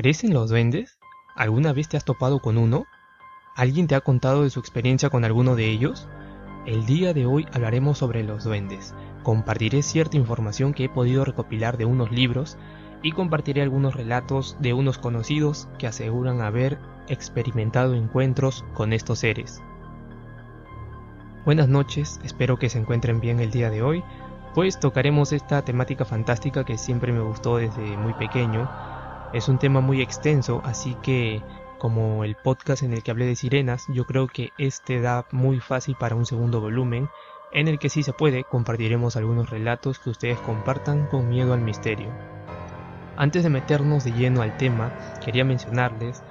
¿Crees en los duendes? ¿Alguna vez te has topado con uno? ¿Alguien te ha contado de su experiencia con alguno de ellos? El día de hoy hablaremos sobre los duendes. Compartiré cierta información que he podido recopilar de unos libros y compartiré algunos relatos de unos conocidos que aseguran haber experimentado encuentros con estos seres. Buenas noches, espero que se encuentren bien el día de hoy, pues tocaremos esta temática fantástica que siempre me gustó desde muy pequeño. Es un tema muy extenso, así que como el podcast en el que hablé de sirenas, yo creo que este da muy fácil para un segundo volumen, en el que si se puede compartiremos algunos relatos que ustedes compartan con miedo al misterio. Antes de meternos de lleno al tema, quería mencionarles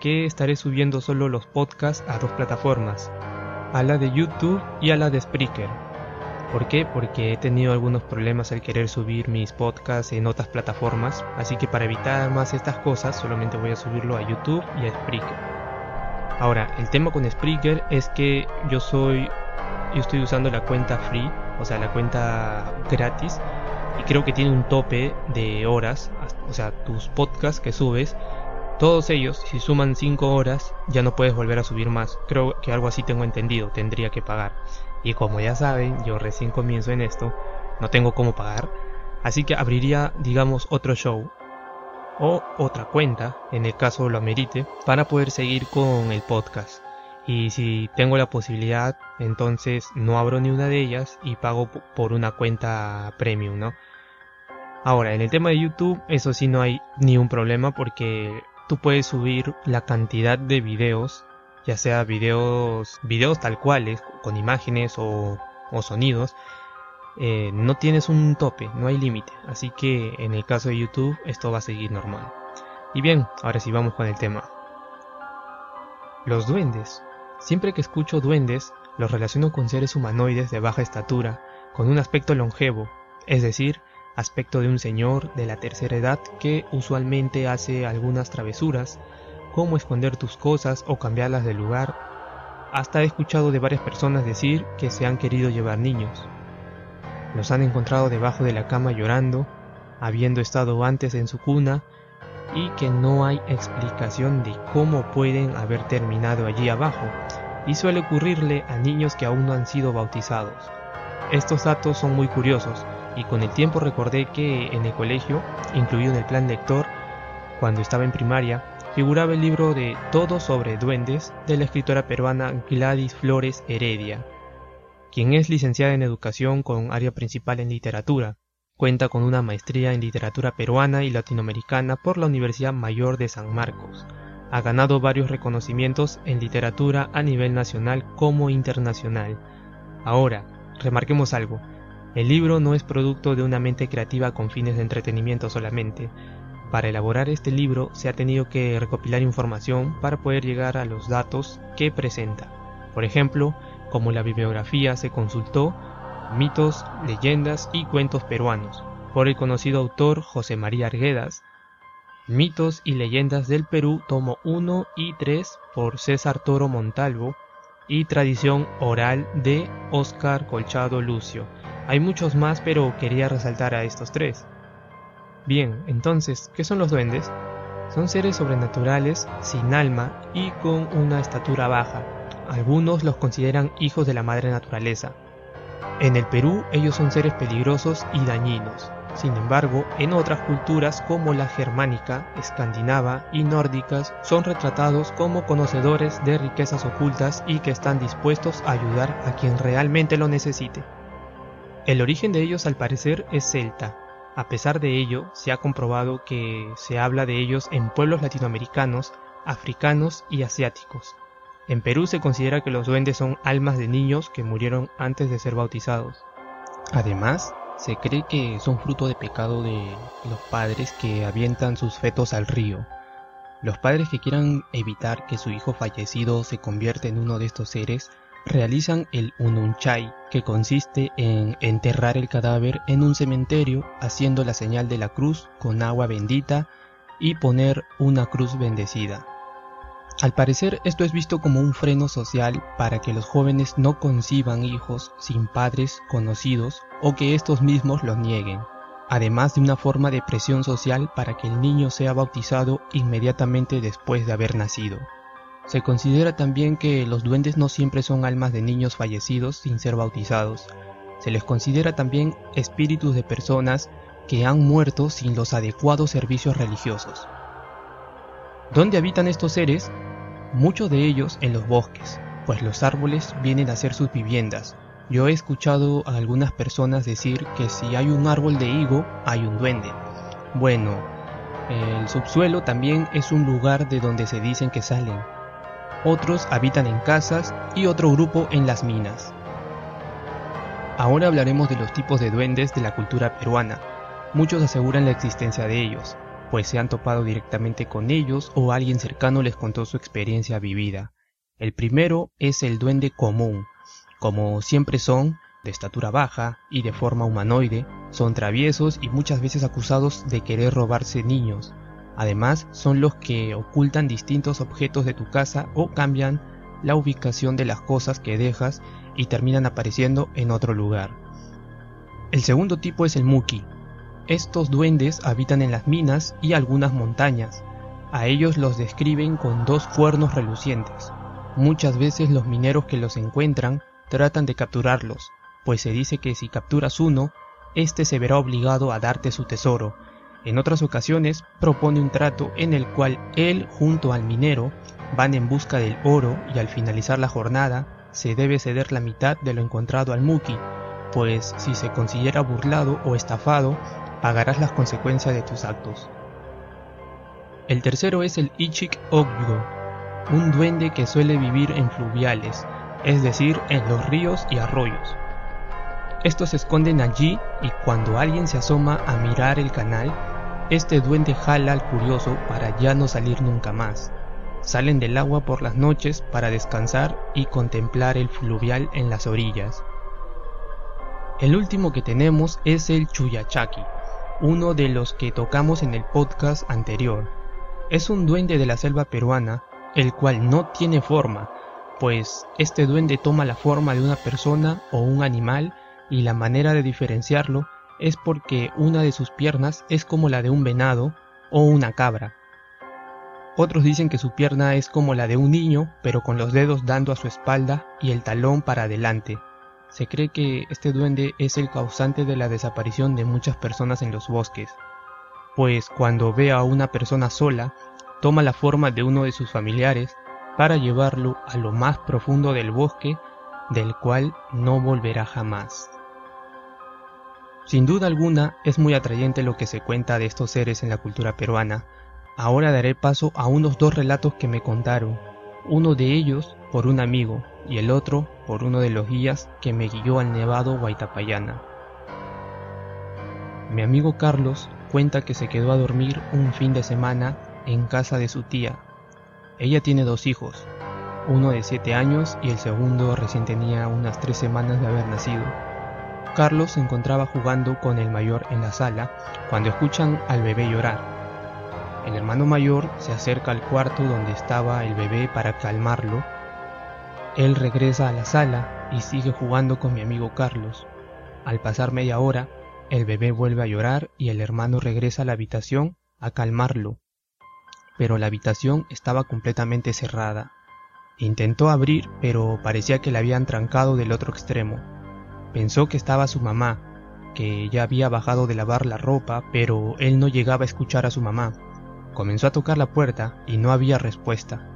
que estaré subiendo solo los podcasts a dos plataformas, a la de YouTube y a la de Spreaker. ¿Por qué? Porque he tenido algunos problemas al querer subir mis podcasts en otras plataformas, así que para evitar más estas cosas solamente voy a subirlo a YouTube y a Spreaker. Ahora, el tema con Spreaker es que yo soy yo estoy usando la cuenta free, o sea, la cuenta gratis y creo que tiene un tope de horas, o sea, tus podcasts que subes, todos ellos, si suman 5 horas, ya no puedes volver a subir más. Creo que algo así tengo entendido, tendría que pagar. Y como ya saben, yo recién comienzo en esto, no tengo cómo pagar, así que abriría, digamos, otro show o otra cuenta, en el caso lo amerite, para poder seguir con el podcast. Y si tengo la posibilidad, entonces no abro ni una de ellas y pago por una cuenta premium, ¿no? Ahora, en el tema de YouTube, eso sí no hay ni un problema porque tú puedes subir la cantidad de videos, ya sea videos, videos tal cuales, con imágenes o, sonidos, eh, no tienes un tope, no hay límite. Así que en el caso de YouTube esto va a seguir normal. Y bien, ahora sí vamos con el tema. Los duendes. Siempre que escucho duendes, los relaciono con seres humanoides de baja estatura, con un aspecto longevo, es decir, aspecto de un señor de la tercera edad que usualmente hace algunas travesuras, como esconder tus cosas o cambiarlas de lugar. Hasta he escuchado de varias personas decir que se han querido llevar niños. Los han encontrado debajo de la cama llorando, habiendo estado antes en su cuna, y que no hay explicación de cómo pueden haber terminado allí abajo, y suele ocurrirle a niños que aún no han sido bautizados. Estos datos son muy curiosos, y con el tiempo recordé que en el colegio, incluido en el plan lector, cuando estaba en primaria, figuraba el libro de Todo sobre duendes de la escritora peruana Gladys Flores Heredia, quien es licenciada en educación con área principal en literatura. Cuenta con una maestría en literatura peruana y latinoamericana por la Universidad Mayor de San Marcos. Ha ganado varios reconocimientos en literatura a nivel nacional como internacional. Ahora, remarquemos algo, el libro no es producto de una mente creativa con fines de entretenimiento solamente. Para elaborar este libro se ha tenido que recopilar información para poder llegar a los datos que presenta. Por ejemplo, como la bibliografía se consultó mitos, leyendas y cuentos peruanos, por el conocido autor José María Arguedas, Mitos y leyendas del Perú, tomo 1 y 3 por César Toro Montalvo y Tradición oral de Oscar Colchado Lucio. Hay muchos más, pero quería resaltar a estos tres. Bien, entonces, ¿qué son los duendes? Son seres sobrenaturales, sin alma y con una estatura baja. Algunos los consideran hijos de la madre naturaleza. En el Perú ellos son seres peligrosos y dañinos. Sin embargo, en otras culturas como la germánica, escandinava y nórdicas son retratados como conocedores de riquezas ocultas y que están dispuestos a ayudar a quien realmente lo necesite. El origen de ellos al parecer es celta. A pesar de ello, se ha comprobado que se habla de ellos en pueblos latinoamericanos, africanos y asiáticos. En Perú se considera que los duendes son almas de niños que murieron antes de ser bautizados. Además, se cree que son fruto de pecado de los padres que avientan sus fetos al río. Los padres que quieran evitar que su hijo fallecido se convierta en uno de estos seres realizan el Ununchay, que consiste en enterrar el cadáver en un cementerio haciendo la señal de la cruz con agua bendita y poner una cruz bendecida. Al parecer esto es visto como un freno social para que los jóvenes no conciban hijos sin padres conocidos o que estos mismos los nieguen. además de una forma de presión social para que el niño sea bautizado inmediatamente después de haber nacido. Se considera también que los duendes no siempre son almas de niños fallecidos sin ser bautizados. Se les considera también espíritus de personas que han muerto sin los adecuados servicios religiosos. ¿Dónde habitan estos seres? Muchos de ellos en los bosques, pues los árboles vienen a ser sus viviendas. Yo he escuchado a algunas personas decir que si hay un árbol de higo, hay un duende. Bueno, el subsuelo también es un lugar de donde se dicen que salen. Otros habitan en casas y otro grupo en las minas. Ahora hablaremos de los tipos de duendes de la cultura peruana. Muchos aseguran la existencia de ellos, pues se han topado directamente con ellos o alguien cercano les contó su experiencia vivida. El primero es el duende común. Como siempre son, de estatura baja y de forma humanoide, son traviesos y muchas veces acusados de querer robarse niños. Además, son los que ocultan distintos objetos de tu casa o cambian la ubicación de las cosas que dejas y terminan apareciendo en otro lugar. El segundo tipo es el Muki, estos duendes habitan en las minas y algunas montañas. A ellos los describen con dos cuernos relucientes. Muchas veces los mineros que los encuentran tratan de capturarlos, pues se dice que si capturas uno, éste se verá obligado a darte su tesoro. En otras ocasiones propone un trato en el cual él junto al minero van en busca del oro y al finalizar la jornada se debe ceder la mitad de lo encontrado al Muki, pues si se considera burlado o estafado, pagarás las consecuencias de tus actos. El tercero es el Ichik Ogyo, un duende que suele vivir en fluviales, es decir, en los ríos y arroyos. Estos se esconden allí y cuando alguien se asoma a mirar el canal, este duende jala al curioso para ya no salir nunca más. Salen del agua por las noches para descansar y contemplar el fluvial en las orillas. El último que tenemos es el Chuyachaki, uno de los que tocamos en el podcast anterior. Es un duende de la selva peruana, el cual no tiene forma, pues este duende toma la forma de una persona o un animal y la manera de diferenciarlo es porque una de sus piernas es como la de un venado o una cabra. Otros dicen que su pierna es como la de un niño, pero con los dedos dando a su espalda y el talón para adelante. Se cree que este duende es el causante de la desaparición de muchas personas en los bosques, pues cuando ve a una persona sola, toma la forma de uno de sus familiares para llevarlo a lo más profundo del bosque, del cual no volverá jamás. Sin duda alguna es muy atrayente lo que se cuenta de estos seres en la cultura peruana. Ahora daré paso a unos dos relatos que me contaron, uno de ellos por un amigo y el otro por uno de los guías que me guió al nevado Guaitapayana. Mi amigo Carlos cuenta que se quedó a dormir un fin de semana en casa de su tía. Ella tiene dos hijos, uno de 7 años y el segundo recién tenía unas 3 semanas de haber nacido. Carlos se encontraba jugando con el mayor en la sala cuando escuchan al bebé llorar. El hermano mayor se acerca al cuarto donde estaba el bebé para calmarlo. Él regresa a la sala y sigue jugando con mi amigo Carlos. Al pasar media hora, el bebé vuelve a llorar y el hermano regresa a la habitación a calmarlo. Pero la habitación estaba completamente cerrada. Intentó abrir, pero parecía que la habían trancado del otro extremo. Pensó que estaba su mamá, que ya había bajado de lavar la ropa, pero él no llegaba a escuchar a su mamá. Comenzó a tocar la puerta y no había respuesta.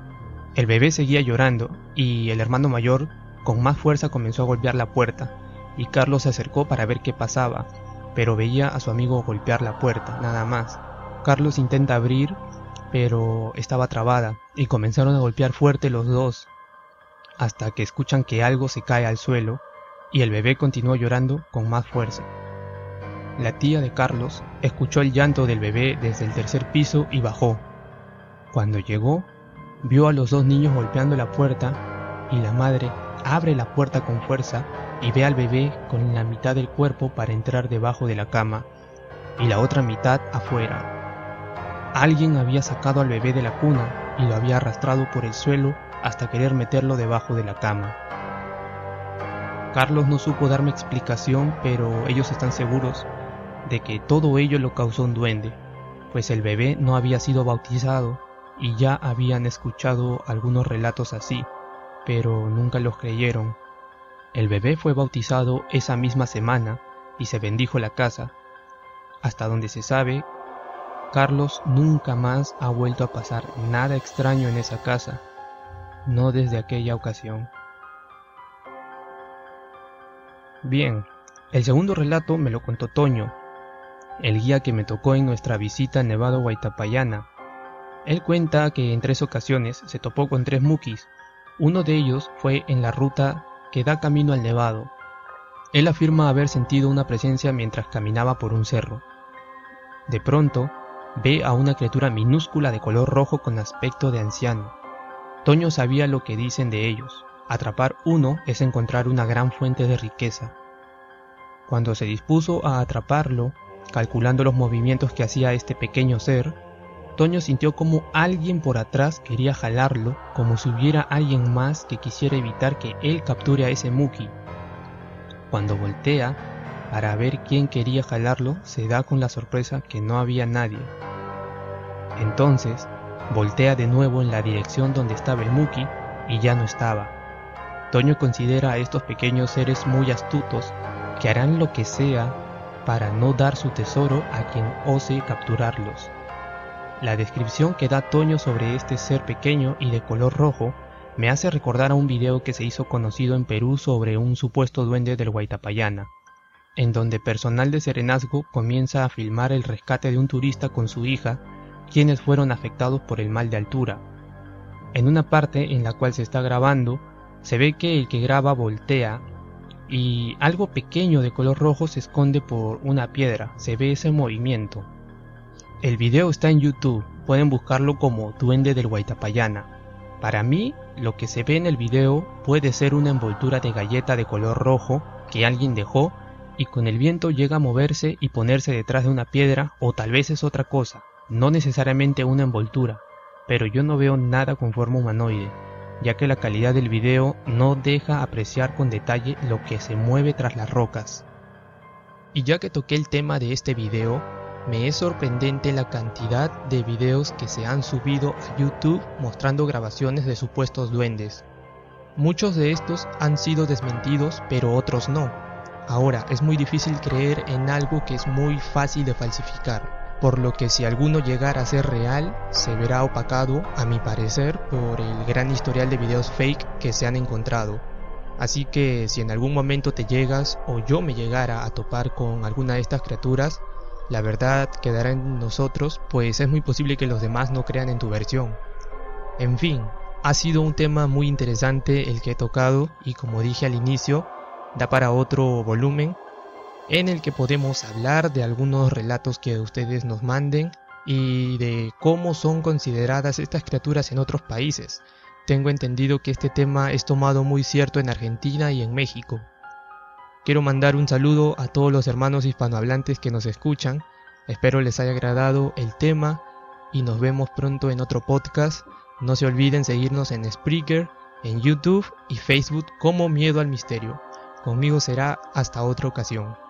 El bebé seguía llorando y el hermano mayor con más fuerza comenzó a golpear la puerta y Carlos se acercó para ver qué pasaba, pero veía a su amigo golpear la puerta, nada más. Carlos intenta abrir, pero estaba trabada y comenzaron a golpear fuerte los dos, hasta que escuchan que algo se cae al suelo y el bebé continuó llorando con más fuerza. La tía de Carlos escuchó el llanto del bebé desde el tercer piso y bajó. Cuando llegó, vio a los dos niños golpeando la puerta y la madre abre la puerta con fuerza y ve al bebé con la mitad del cuerpo para entrar debajo de la cama y la otra mitad afuera. Alguien había sacado al bebé de la cuna y lo había arrastrado por el suelo hasta querer meterlo debajo de la cama. Carlos no supo darme explicación, pero ellos están seguros de que todo ello lo causó un duende, pues el bebé no había sido bautizado y ya habían escuchado algunos relatos así, pero nunca los creyeron. El bebé fue bautizado esa misma semana y se bendijo la casa. Hasta donde se sabe, Carlos nunca más ha vuelto a pasar nada extraño en esa casa, no desde aquella ocasión. Bien, el segundo relato me lo contó Toño, el guía que me tocó en nuestra visita a Nevado Guaitapayana. Él cuenta que en tres ocasiones se topó con tres mukis. Uno de ellos fue en la ruta que da camino al Nevado. Él afirma haber sentido una presencia mientras caminaba por un cerro. De pronto, ve a una criatura minúscula de color rojo con aspecto de anciano. Toño sabía lo que dicen de ellos. Atrapar uno es encontrar una gran fuente de riqueza. Cuando se dispuso a atraparlo, calculando los movimientos que hacía este pequeño ser, Toño sintió como alguien por atrás quería jalarlo, como si hubiera alguien más que quisiera evitar que él capture a ese Muki. Cuando voltea, para ver quién quería jalarlo, se da con la sorpresa que no había nadie. Entonces, voltea de nuevo en la dirección donde estaba el Muki y ya no estaba. Toño considera a estos pequeños seres muy astutos que harán lo que sea para no dar su tesoro a quien ose capturarlos. La descripción que da Toño sobre este ser pequeño y de color rojo me hace recordar a un video que se hizo conocido en Perú sobre un supuesto duende del Guaitapayana, en donde personal de Serenazgo comienza a filmar el rescate de un turista con su hija, quienes fueron afectados por el mal de altura. En una parte en la cual se está grabando, se ve que el que graba voltea y algo pequeño de color rojo se esconde por una piedra, se ve ese movimiento. El video está en YouTube, pueden buscarlo como Duende del Guaitapayana. Para mí, lo que se ve en el video puede ser una envoltura de galleta de color rojo que alguien dejó y con el viento llega a moverse y ponerse detrás de una piedra o tal vez es otra cosa, no necesariamente una envoltura, pero yo no veo nada con forma humanoide ya que la calidad del video no deja apreciar con detalle lo que se mueve tras las rocas. Y ya que toqué el tema de este video, me es sorprendente la cantidad de videos que se han subido a YouTube mostrando grabaciones de supuestos duendes. Muchos de estos han sido desmentidos, pero otros no. Ahora, es muy difícil creer en algo que es muy fácil de falsificar por lo que si alguno llegara a ser real, se verá opacado, a mi parecer, por el gran historial de videos fake que se han encontrado. Así que si en algún momento te llegas o yo me llegara a topar con alguna de estas criaturas, la verdad quedará en nosotros, pues es muy posible que los demás no crean en tu versión. En fin, ha sido un tema muy interesante el que he tocado y como dije al inicio, da para otro volumen en el que podemos hablar de algunos relatos que ustedes nos manden y de cómo son consideradas estas criaturas en otros países. Tengo entendido que este tema es tomado muy cierto en Argentina y en México. Quiero mandar un saludo a todos los hermanos hispanohablantes que nos escuchan. Espero les haya agradado el tema y nos vemos pronto en otro podcast. No se olviden seguirnos en Spreaker, en YouTube y Facebook como Miedo al Misterio. Conmigo será hasta otra ocasión.